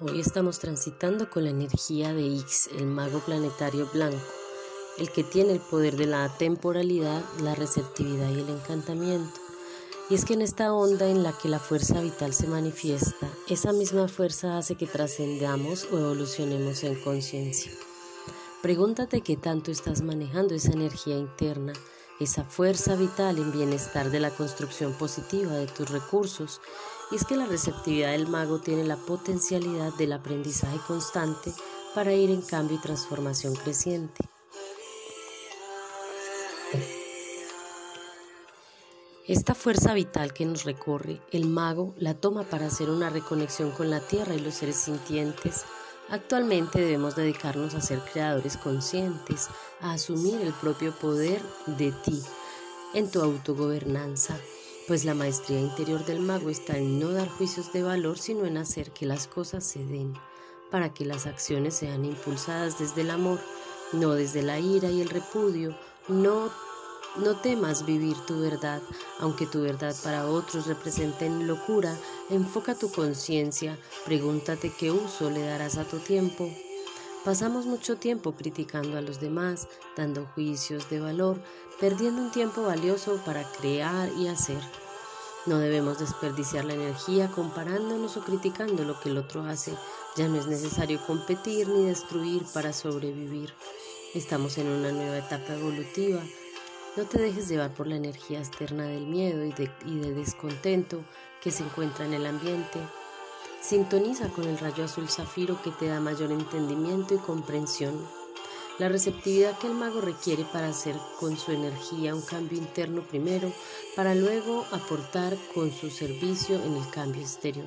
Hoy estamos transitando con la energía de Ix, el mago planetario blanco, el que tiene el poder de la temporalidad, la receptividad y el encantamiento. Y es que en esta onda en la que la fuerza vital se manifiesta, esa misma fuerza hace que trascendamos o evolucionemos en conciencia. Pregúntate qué tanto estás manejando esa energía interna, esa fuerza vital en bienestar de la construcción positiva de tus recursos y es que la receptividad del mago tiene la potencialidad del aprendizaje constante para ir en cambio y transformación creciente. Esta fuerza vital que nos recorre, el mago la toma para hacer una reconexión con la tierra y los seres sintientes. Actualmente debemos dedicarnos a ser creadores conscientes, a asumir el propio poder de ti en tu autogobernanza pues la maestría interior del mago está en no dar juicios de valor, sino en hacer que las cosas se den, para que las acciones sean impulsadas desde el amor, no desde la ira y el repudio. No, no temas vivir tu verdad, aunque tu verdad para otros represente locura, enfoca tu conciencia, pregúntate qué uso le darás a tu tiempo. Pasamos mucho tiempo criticando a los demás, dando juicios de valor, perdiendo un tiempo valioso para crear y hacer. No debemos desperdiciar la energía comparándonos o criticando lo que el otro hace. Ya no es necesario competir ni destruir para sobrevivir. Estamos en una nueva etapa evolutiva. No te dejes llevar por la energía externa del miedo y, de, del descontento que se encuentra en el ambiente. Sintoniza con el rayo azul zafiro que te da mayor entendimiento y comprensión. La receptividad que el mago requiere para hacer con su energía un cambio interno primero, para luego aportar con su servicio en el cambio exterior.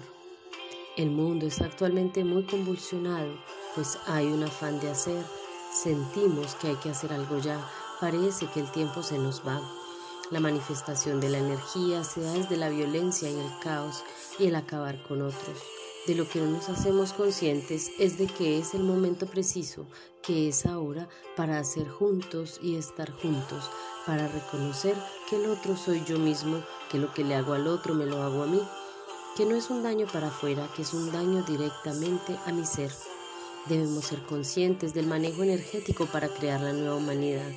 El mundo está actualmente muy convulsionado, pues hay un afán de hacer. Sentimos que hay que hacer algo ya, parece que el tiempo se nos va. La manifestación de la energía se da desde la violencia y el caos y el acabar con otros de lo que no nos hacemos conscientes es de que es el momento preciso, que es ahora para hacer juntos y estar juntos, para reconocer que el otro soy yo mismo, que lo que le hago al otro me lo hago a mí, que no es un daño para afuera, que es un daño directamente a mi ser. Debemos ser conscientes del manejo energético para crear la nueva humanidad.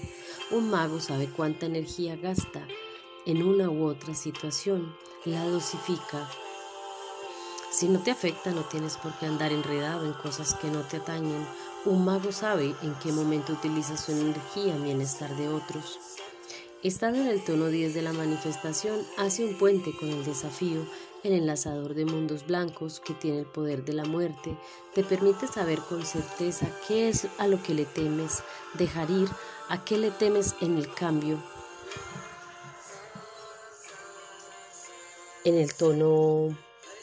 Un mago sabe cuánta energía gasta en una u otra situación, la dosifica si no te afecta, no tienes por qué andar enredado en cosas que no te atañen. Un mago sabe en qué momento utiliza su energía en bienestar de otros. Estar en el tono 10 de la manifestación hace un puente con el desafío, el enlazador de mundos blancos que tiene el poder de la muerte, te permite saber con certeza qué es a lo que le temes, dejar ir a qué le temes en el cambio. En el tono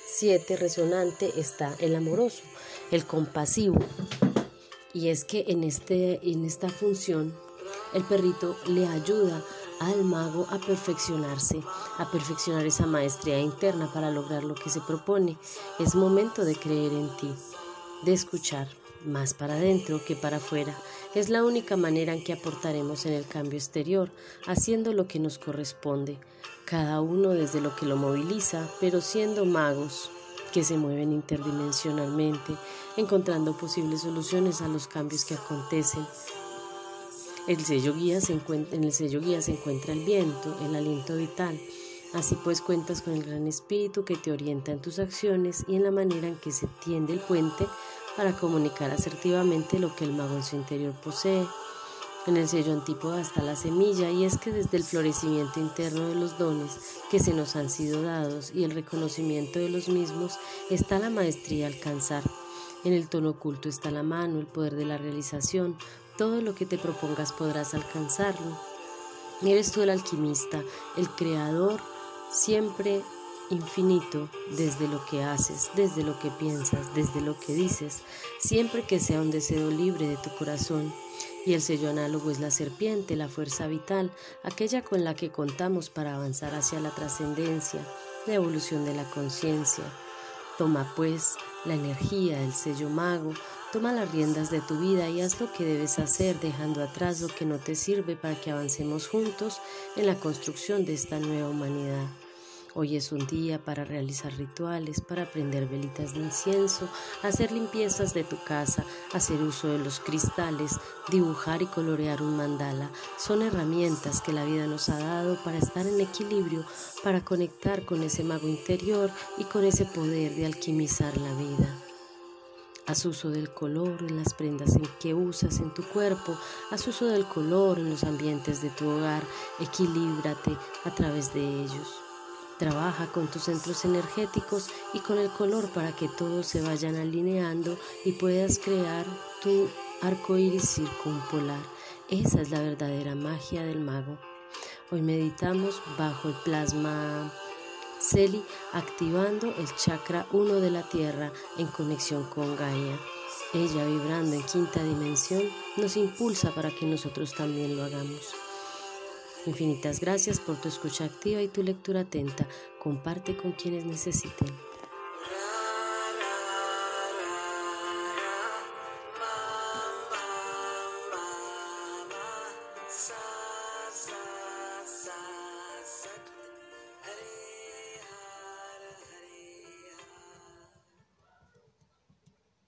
7 resonante está el amoroso, el compasivo. Y es que en, este, en esta función el perrito le ayuda al mago a perfeccionarse, a perfeccionar esa maestría interna para lograr lo que se propone. Es momento de creer en ti, de escuchar más para adentro que para afuera. Es la única manera en que aportaremos en el cambio exterior, haciendo lo que nos corresponde, cada uno desde lo que lo moviliza, pero siendo magos que se mueven interdimensionalmente, encontrando posibles soluciones a los cambios que acontecen. El sello guía se en el sello guía se encuentra el viento, el aliento vital. Así pues cuentas con el gran espíritu que te orienta en tus acciones y en la manera en que se tiende el puente para comunicar asertivamente lo que el mago en su interior posee. En el sello antípoda está la semilla y es que desde el florecimiento interno de los dones que se nos han sido dados y el reconocimiento de los mismos está la maestría alcanzar. En el tono oculto está la mano, el poder de la realización. Todo lo que te propongas podrás alcanzarlo. Eres tú el alquimista, el creador, siempre infinito desde lo que haces, desde lo que piensas, desde lo que dices, siempre que sea un deseo libre de tu corazón. Y el sello análogo es la serpiente, la fuerza vital, aquella con la que contamos para avanzar hacia la trascendencia, la evolución de la conciencia. Toma pues la energía del sello mago, toma las riendas de tu vida y haz lo que debes hacer dejando atrás lo que no te sirve para que avancemos juntos en la construcción de esta nueva humanidad. Hoy es un día para realizar rituales, para prender velitas de incienso, hacer limpiezas de tu casa, hacer uso de los cristales, dibujar y colorear un mandala. Son herramientas que la vida nos ha dado para estar en equilibrio, para conectar con ese mago interior y con ese poder de alquimizar la vida. Haz uso del color en las prendas en que usas en tu cuerpo, haz uso del color en los ambientes de tu hogar, equilíbrate a través de ellos. Trabaja con tus centros energéticos y con el color para que todos se vayan alineando y puedas crear tu arco iris circumpolar. Esa es la verdadera magia del mago. Hoy meditamos bajo el plasma Celi activando el chakra 1 de la Tierra en conexión con Gaia. Ella vibrando en quinta dimensión nos impulsa para que nosotros también lo hagamos. Infinitas gracias por tu escucha activa y tu lectura atenta. Comparte con quienes necesiten.